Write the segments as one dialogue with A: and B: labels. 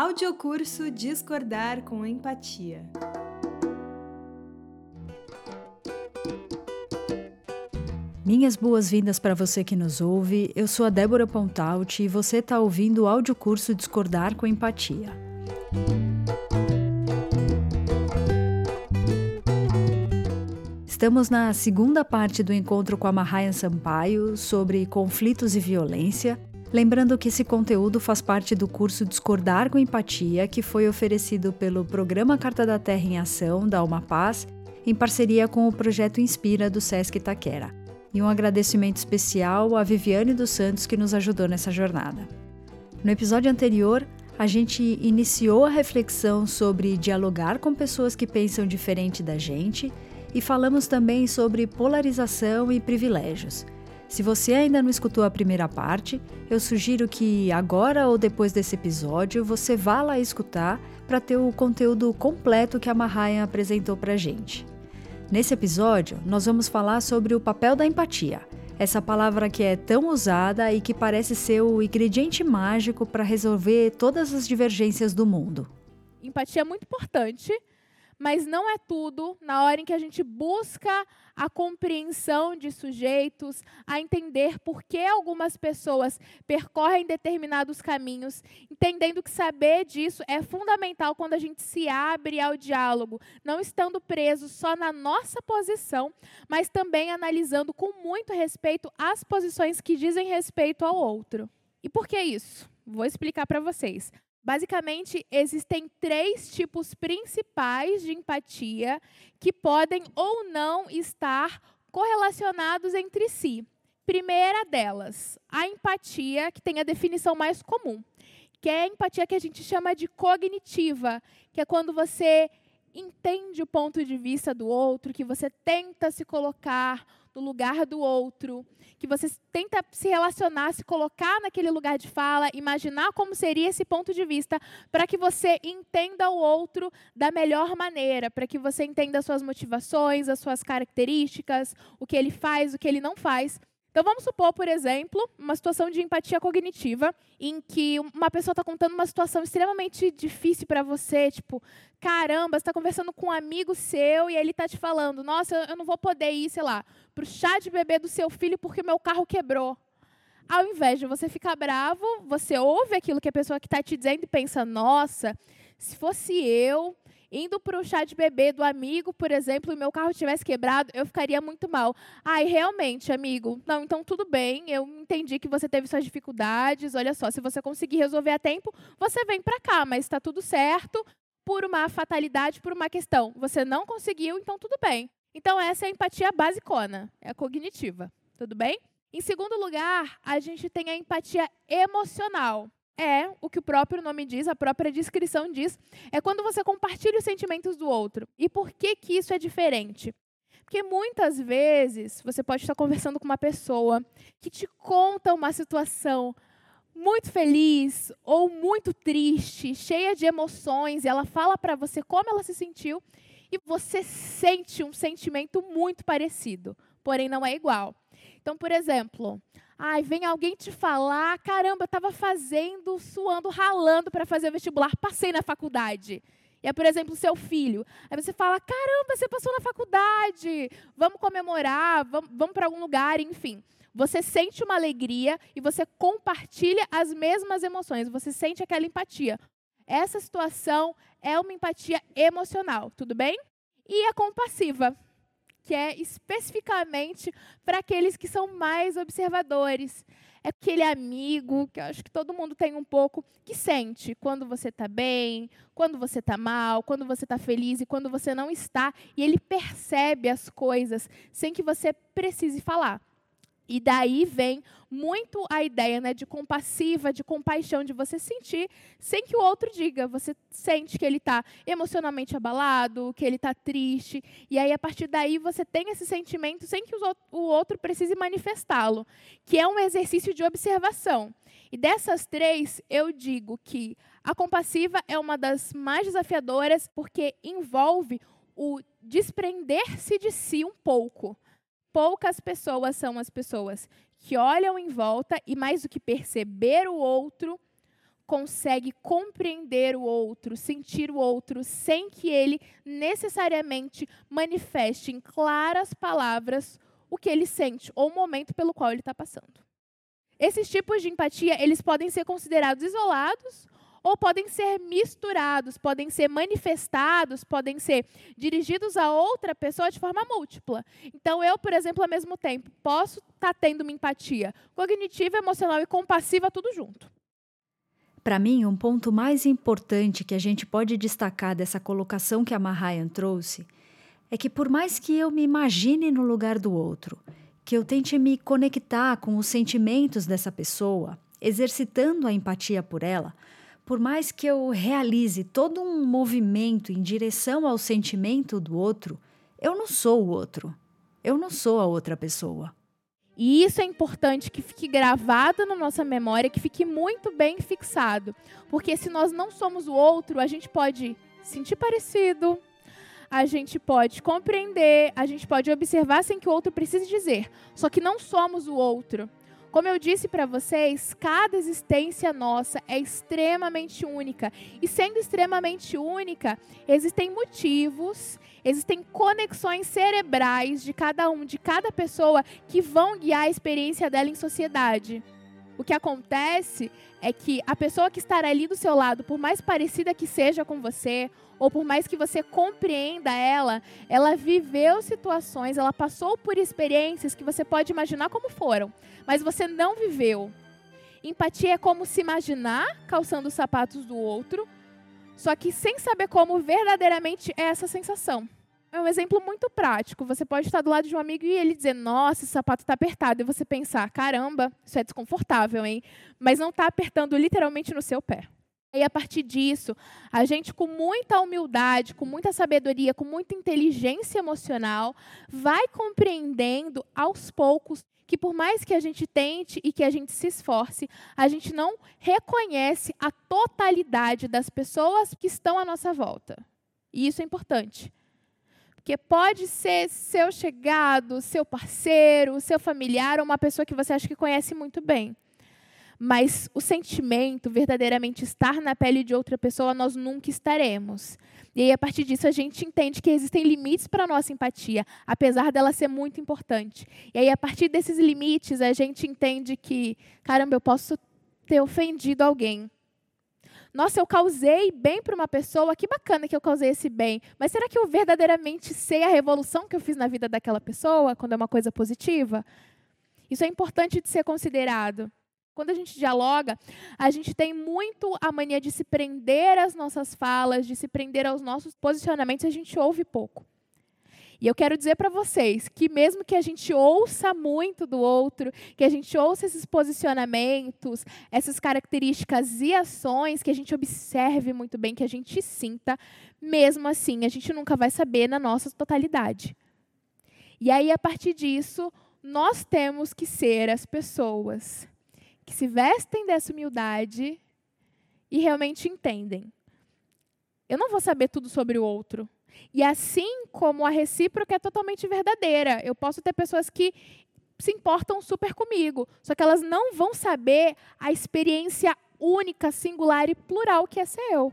A: Audiocurso Discordar com Empatia.
B: Minhas boas-vindas para você que nos ouve. Eu sou a Débora Pontaut e você está ouvindo o audiocurso Discordar com Empatia. Estamos na segunda parte do encontro com a Mahayan Sampaio sobre conflitos e violência. Lembrando que esse conteúdo faz parte do curso Discordar com Empatia, que foi oferecido pelo Programa Carta da Terra em Ação, da Alma Paz, em parceria com o projeto Inspira do Sesc Itaquera. E um agradecimento especial a Viviane dos Santos que nos ajudou nessa jornada. No episódio anterior, a gente iniciou a reflexão sobre dialogar com pessoas que pensam diferente da gente e falamos também sobre polarização e privilégios. Se você ainda não escutou a primeira parte, eu sugiro que agora ou depois desse episódio você vá lá escutar para ter o conteúdo completo que a Mahayan apresentou para gente. Nesse episódio, nós vamos falar sobre o papel da empatia, essa palavra que é tão usada e que parece ser o ingrediente mágico para resolver todas as divergências do mundo.
C: Empatia é muito importante, mas não é tudo na hora em que a gente busca a compreensão de sujeitos, a entender por que algumas pessoas percorrem determinados caminhos, entendendo que saber disso é fundamental quando a gente se abre ao diálogo, não estando preso só na nossa posição, mas também analisando com muito respeito as posições que dizem respeito ao outro. E por que isso? Vou explicar para vocês. Basicamente, existem três tipos principais de empatia que podem ou não estar correlacionados entre si. Primeira delas, a empatia, que tem a definição mais comum, que é a empatia que a gente chama de cognitiva, que é quando você entende o ponto de vista do outro, que você tenta se colocar no lugar do outro, que você tenta se relacionar, se colocar naquele lugar de fala, imaginar como seria esse ponto de vista, para que você entenda o outro da melhor maneira, para que você entenda as suas motivações, as suas características, o que ele faz, o que ele não faz. Então vamos supor, por exemplo, uma situação de empatia cognitiva em que uma pessoa está contando uma situação extremamente difícil para você, tipo, caramba, você está conversando com um amigo seu e ele está te falando, nossa, eu não vou poder ir, sei lá, para o chá de bebê do seu filho porque meu carro quebrou. Ao invés de você ficar bravo, você ouve aquilo que a pessoa que está te dizendo e pensa, nossa, se fosse eu, indo para o chá de bebê do amigo, por exemplo, e meu carro tivesse quebrado, eu ficaria muito mal. Ai, realmente, amigo, não, então tudo bem, eu entendi que você teve suas dificuldades, olha só, se você conseguir resolver a tempo, você vem para cá, mas está tudo certo, por uma fatalidade, por uma questão. Você não conseguiu, então tudo bem. Então essa é a empatia basicona, é a cognitiva, tudo bem? Em segundo lugar, a gente tem a empatia emocional é o que o próprio nome diz, a própria descrição diz, é quando você compartilha os sentimentos do outro. E por que que isso é diferente? Porque muitas vezes você pode estar conversando com uma pessoa que te conta uma situação muito feliz ou muito triste, cheia de emoções, e ela fala para você como ela se sentiu, e você sente um sentimento muito parecido, porém não é igual. Então, por exemplo, Ai, vem alguém te falar, caramba, eu estava fazendo, suando, ralando para fazer o vestibular, passei na faculdade. E é, por exemplo, seu filho. Aí você fala, caramba, você passou na faculdade, vamos comemorar, vamos, vamos para algum lugar, enfim. Você sente uma alegria e você compartilha as mesmas emoções, você sente aquela empatia. Essa situação é uma empatia emocional, tudo bem? E a compassiva que é especificamente para aqueles que são mais observadores. É aquele amigo, que acho que todo mundo tem um pouco, que sente quando você está bem, quando você está mal, quando você está feliz e quando você não está. E ele percebe as coisas sem que você precise falar. E daí vem muito a ideia né, de compassiva, de compaixão, de você sentir sem que o outro diga. Você sente que ele está emocionalmente abalado, que ele está triste. E aí, a partir daí, você tem esse sentimento sem que o outro precise manifestá-lo, que é um exercício de observação. E dessas três, eu digo que a compassiva é uma das mais desafiadoras, porque envolve o desprender-se de si um pouco poucas pessoas são as pessoas que olham em volta e, mais do que perceber o outro, consegue compreender o outro, sentir o outro, sem que ele necessariamente manifeste em claras palavras o que ele sente ou o momento pelo qual ele está passando. Esses tipos de empatia, eles podem ser considerados isolados ou podem ser misturados, podem ser manifestados, podem ser dirigidos a outra pessoa de forma múltipla. Então, eu, por exemplo, ao mesmo tempo, posso estar tá tendo uma empatia cognitiva, emocional e compassiva tudo junto.
B: Para mim, um ponto mais importante que a gente pode destacar dessa colocação que a Mahayan trouxe é que, por mais que eu me imagine no lugar do outro, que eu tente me conectar com os sentimentos dessa pessoa, exercitando a empatia por ela, por mais que eu realize todo um movimento em direção ao sentimento do outro, eu não sou o outro. Eu não sou a outra pessoa.
C: E isso é importante que fique gravado na nossa memória, que fique muito bem fixado. Porque se nós não somos o outro, a gente pode sentir parecido, a gente pode compreender, a gente pode observar sem que o outro precise dizer. Só que não somos o outro. Como eu disse para vocês, cada existência nossa é extremamente única. E sendo extremamente única, existem motivos, existem conexões cerebrais de cada um, de cada pessoa, que vão guiar a experiência dela em sociedade. O que acontece é que a pessoa que estará ali do seu lado, por mais parecida que seja com você, ou por mais que você compreenda ela, ela viveu situações, ela passou por experiências que você pode imaginar como foram, mas você não viveu. Empatia é como se imaginar calçando os sapatos do outro, só que sem saber como verdadeiramente é essa sensação. É um exemplo muito prático. Você pode estar do lado de um amigo e ele dizer, nossa, esse sapato está apertado. E você pensar, caramba, isso é desconfortável, hein? Mas não está apertando literalmente no seu pé. E a partir disso, a gente, com muita humildade, com muita sabedoria, com muita inteligência emocional, vai compreendendo aos poucos que, por mais que a gente tente e que a gente se esforce, a gente não reconhece a totalidade das pessoas que estão à nossa volta. E isso é importante. Porque pode ser seu chegado, seu parceiro, seu familiar, ou uma pessoa que você acha que conhece muito bem. Mas o sentimento, verdadeiramente estar na pele de outra pessoa, nós nunca estaremos. E aí, a partir disso, a gente entende que existem limites para a nossa empatia, apesar dela ser muito importante. E aí, a partir desses limites, a gente entende que, caramba, eu posso ter ofendido alguém. Nossa, eu causei bem para uma pessoa, que bacana que eu causei esse bem. Mas será que eu verdadeiramente sei a revolução que eu fiz na vida daquela pessoa, quando é uma coisa positiva? Isso é importante de ser considerado. Quando a gente dialoga, a gente tem muito a mania de se prender às nossas falas, de se prender aos nossos posicionamentos, a gente ouve pouco. E eu quero dizer para vocês que, mesmo que a gente ouça muito do outro, que a gente ouça esses posicionamentos, essas características e ações, que a gente observe muito bem, que a gente sinta, mesmo assim, a gente nunca vai saber na nossa totalidade. E aí, a partir disso, nós temos que ser as pessoas que se vestem dessa humildade e realmente entendem. Eu não vou saber tudo sobre o outro. E assim como a recíproca é totalmente verdadeira, eu posso ter pessoas que se importam super comigo, só que elas não vão saber a experiência única, singular e plural que é ser eu.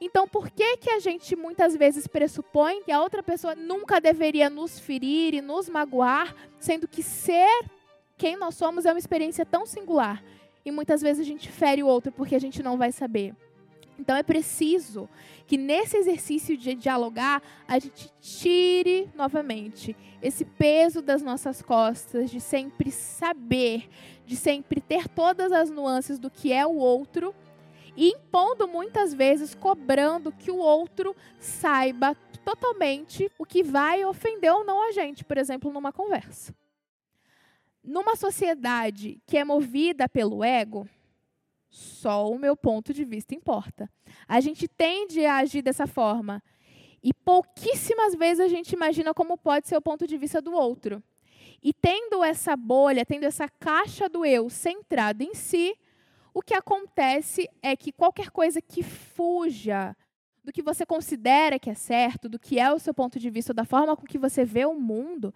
C: Então, por que, que a gente muitas vezes pressupõe que a outra pessoa nunca deveria nos ferir e nos magoar, sendo que ser quem nós somos é uma experiência tão singular? E muitas vezes a gente fere o outro porque a gente não vai saber. Então é preciso que nesse exercício de dialogar, a gente tire novamente esse peso das nossas costas, de sempre saber, de sempre ter todas as nuances do que é o outro, e impondo muitas vezes, cobrando que o outro saiba totalmente o que vai ofender ou não a gente, por exemplo, numa conversa. Numa sociedade que é movida pelo ego, só o meu ponto de vista importa. A gente tende a agir dessa forma. E pouquíssimas vezes a gente imagina como pode ser o ponto de vista do outro. E tendo essa bolha, tendo essa caixa do eu centrada em si, o que acontece é que qualquer coisa que fuja do que você considera que é certo, do que é o seu ponto de vista, da forma com que você vê o mundo,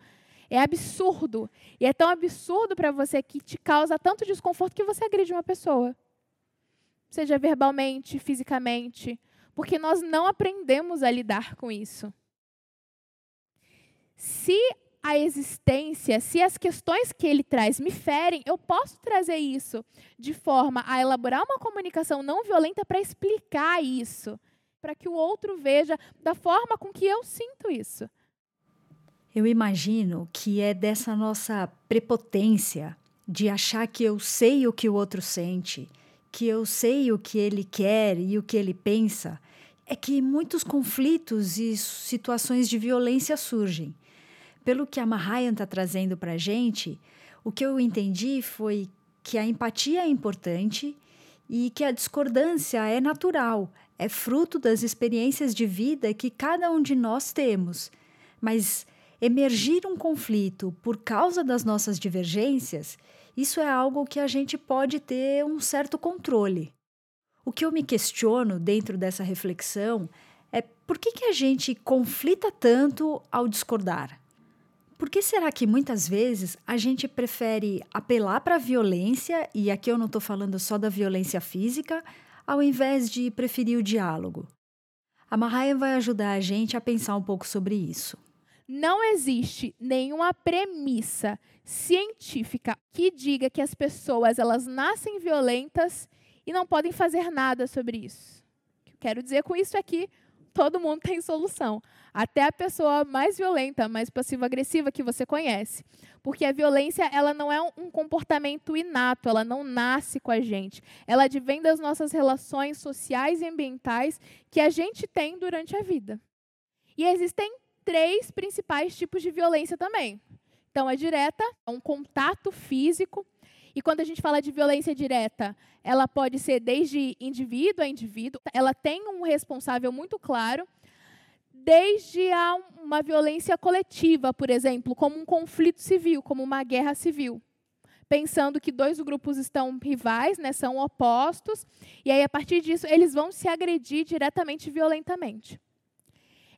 C: é absurdo. E é tão absurdo para você que te causa tanto desconforto que você agride uma pessoa. Seja verbalmente, fisicamente, porque nós não aprendemos a lidar com isso. Se a existência, se as questões que ele traz me ferem, eu posso trazer isso de forma a elaborar uma comunicação não violenta para explicar isso, para que o outro veja da forma com que eu sinto isso.
B: Eu imagino que é dessa nossa prepotência de achar que eu sei o que o outro sente, que eu sei o que ele quer e o que ele pensa, é que muitos conflitos e situações de violência surgem. Pelo que a Mahayan está trazendo para a gente, o que eu entendi foi que a empatia é importante e que a discordância é natural, é fruto das experiências de vida que cada um de nós temos. Mas emergir um conflito por causa das nossas divergências, isso é algo que a gente pode ter um certo controle. O que eu me questiono dentro dessa reflexão é por que, que a gente conflita tanto ao discordar? Por que será que muitas vezes a gente prefere apelar para a violência, e aqui eu não estou falando só da violência física, ao invés de preferir o diálogo? A Mahaya vai ajudar a gente a pensar um pouco sobre isso
C: não existe nenhuma premissa científica que diga que as pessoas elas nascem violentas e não podem fazer nada sobre isso. O que eu quero dizer com isso é que todo mundo tem solução, até a pessoa mais violenta, mais passiva-agressiva que você conhece, porque a violência ela não é um comportamento inato, ela não nasce com a gente, ela advém das nossas relações sociais e ambientais que a gente tem durante a vida. E existem três principais tipos de violência também. Então, a direta, é um contato físico. E quando a gente fala de violência direta, ela pode ser desde indivíduo a indivíduo, ela tem um responsável muito claro, desde a uma violência coletiva, por exemplo, como um conflito civil, como uma guerra civil. Pensando que dois grupos estão rivais, né, são opostos, e aí, a partir disso, eles vão se agredir diretamente violentamente.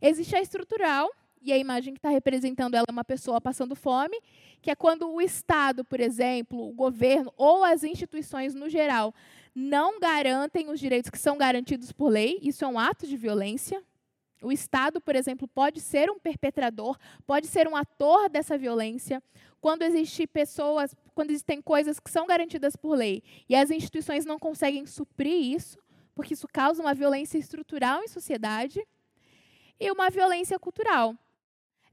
C: Existe a estrutural, e a imagem que está representando ela é uma pessoa passando fome, que é quando o Estado, por exemplo, o governo ou as instituições no geral não garantem os direitos que são garantidos por lei, isso é um ato de violência. O Estado, por exemplo, pode ser um perpetrador, pode ser um ator dessa violência. Quando existem pessoas, quando existem coisas que são garantidas por lei e as instituições não conseguem suprir isso, porque isso causa uma violência estrutural em sociedade e uma violência cultural.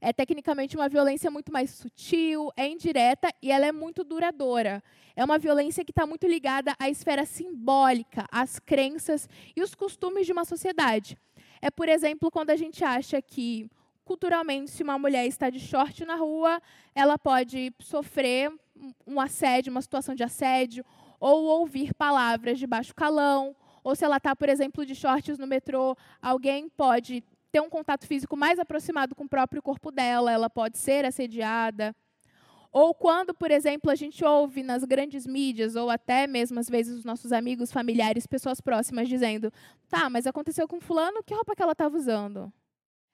C: É tecnicamente uma violência muito mais sutil, é indireta e ela é muito duradoura. É uma violência que está muito ligada à esfera simbólica, às crenças e os costumes de uma sociedade. É, por exemplo, quando a gente acha que, culturalmente, se uma mulher está de short na rua, ela pode sofrer um assédio, uma situação de assédio, ou ouvir palavras de baixo calão, ou se ela está, por exemplo, de shorts no metrô, alguém pode ter um contato físico mais aproximado com o próprio corpo dela, ela pode ser assediada. Ou quando, por exemplo, a gente ouve nas grandes mídias, ou até mesmo às vezes os nossos amigos, familiares, pessoas próximas dizendo: tá, mas aconteceu com Fulano, que roupa que ela estava usando?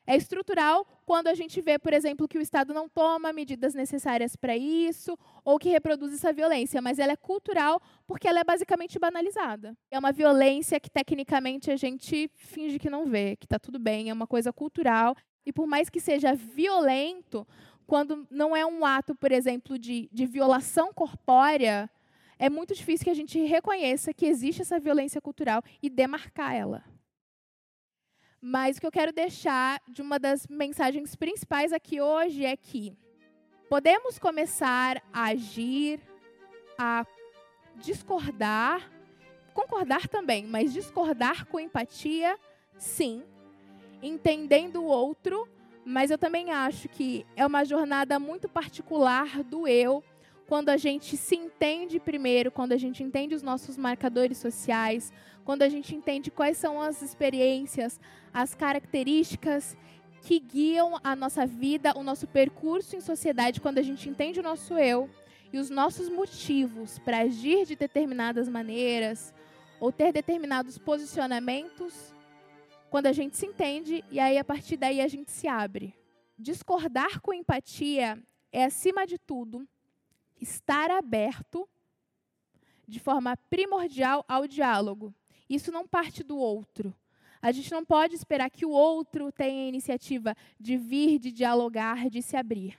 C: É estrutural quando a gente vê, por exemplo, que o Estado não toma medidas necessárias para isso ou que reproduz essa violência, mas ela é cultural porque ela é basicamente banalizada. É uma violência que tecnicamente a gente finge que não vê, que está tudo bem, é uma coisa cultural. E por mais que seja violento, quando não é um ato, por exemplo, de, de violação corpórea, é muito difícil que a gente reconheça que existe essa violência cultural e demarcar ela. Mas o que eu quero deixar de uma das mensagens principais aqui hoje é que podemos começar a agir, a discordar, concordar também, mas discordar com empatia, sim, entendendo o outro, mas eu também acho que é uma jornada muito particular do eu quando a gente se entende primeiro, quando a gente entende os nossos marcadores sociais, quando a gente entende quais são as experiências, as características que guiam a nossa vida, o nosso percurso em sociedade, quando a gente entende o nosso eu e os nossos motivos para agir de determinadas maneiras ou ter determinados posicionamentos, quando a gente se entende e aí a partir daí a gente se abre. Discordar com empatia é, acima de tudo, estar aberto de forma primordial ao diálogo Isso não parte do outro. A gente não pode esperar que o outro tenha a iniciativa de vir, de dialogar, de se abrir.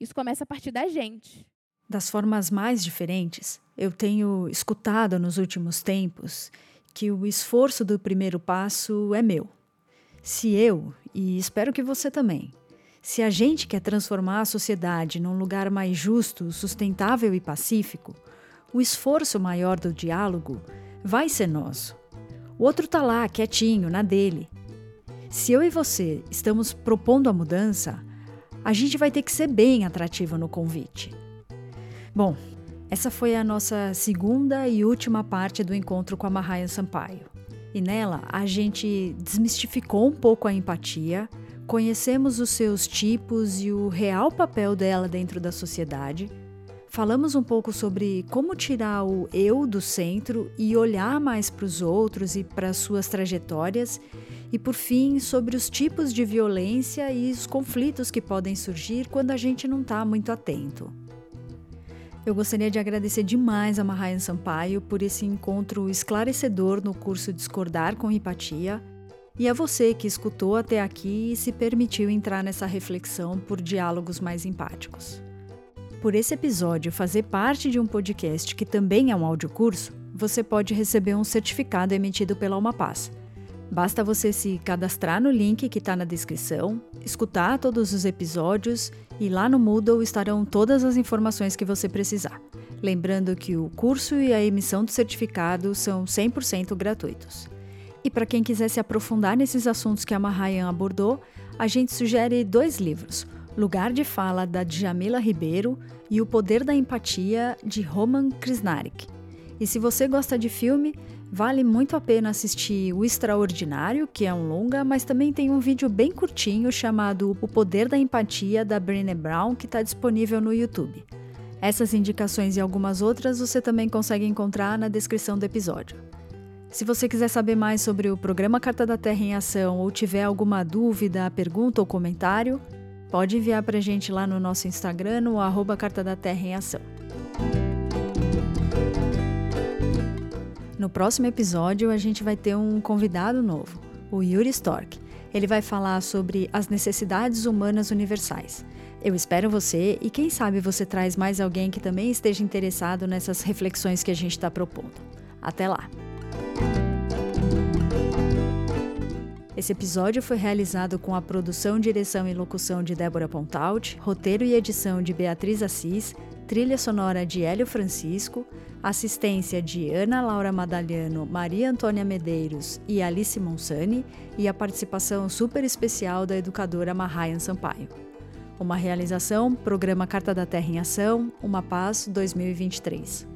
C: Isso começa a partir da gente.
B: Das formas mais diferentes, eu tenho escutado nos últimos tempos que o esforço do primeiro passo é meu. Se eu, e espero que você também, se a gente quer transformar a sociedade num lugar mais justo, sustentável e pacífico, o esforço maior do diálogo vai ser nosso. O outro está lá, quietinho, na dele. Se eu e você estamos propondo a mudança, a gente vai ter que ser bem atrativo no convite. Bom, essa foi a nossa segunda e última parte do encontro com a Mahaya Sampaio. E nela a gente desmistificou um pouco a empatia, conhecemos os seus tipos e o real papel dela dentro da sociedade. Falamos um pouco sobre como tirar o eu do centro e olhar mais para os outros e para suas trajetórias. E por fim, sobre os tipos de violência e os conflitos que podem surgir quando a gente não está muito atento. Eu gostaria de agradecer demais a Mahayan Sampaio por esse encontro esclarecedor no curso Discordar com Empatia e a você que escutou até aqui e se permitiu entrar nessa reflexão por diálogos mais empáticos. Por esse episódio fazer parte de um podcast que também é um audiocurso, você pode receber um certificado emitido pela Almapaz. Basta você se cadastrar no link que está na descrição, escutar todos os episódios e lá no Moodle estarão todas as informações que você precisar. Lembrando que o curso e a emissão do certificado são 100% gratuitos. E para quem quiser se aprofundar nesses assuntos que a Mahayan abordou, a gente sugere dois livros: Lugar de Fala, da Djamila Ribeiro, e O Poder da Empatia, de Roman Krishnarik. E se você gosta de filme, Vale muito a pena assistir O Extraordinário, que é um longa, mas também tem um vídeo bem curtinho chamado O Poder da Empatia, da Brené Brown, que está disponível no YouTube. Essas indicações e algumas outras você também consegue encontrar na descrição do episódio. Se você quiser saber mais sobre o programa Carta da Terra em Ação ou tiver alguma dúvida, pergunta ou comentário, pode enviar para a gente lá no nosso Instagram, no arroba Carta da Terra em Ação. No próximo episódio, a gente vai ter um convidado novo, o Yuri Stork. Ele vai falar sobre as necessidades humanas universais. Eu espero você e quem sabe você traz mais alguém que também esteja interessado nessas reflexões que a gente está propondo. Até lá! Esse episódio foi realizado com a produção, direção e locução de Débora Pontaut, roteiro e edição de Beatriz Assis, trilha sonora de Hélio Francisco, assistência de Ana Laura Madaliano, Maria Antônia Medeiros e Alice Monsani e a participação super especial da educadora Mahayan Sampaio. Uma realização, Programa Carta da Terra em Ação, Uma Paz 2023.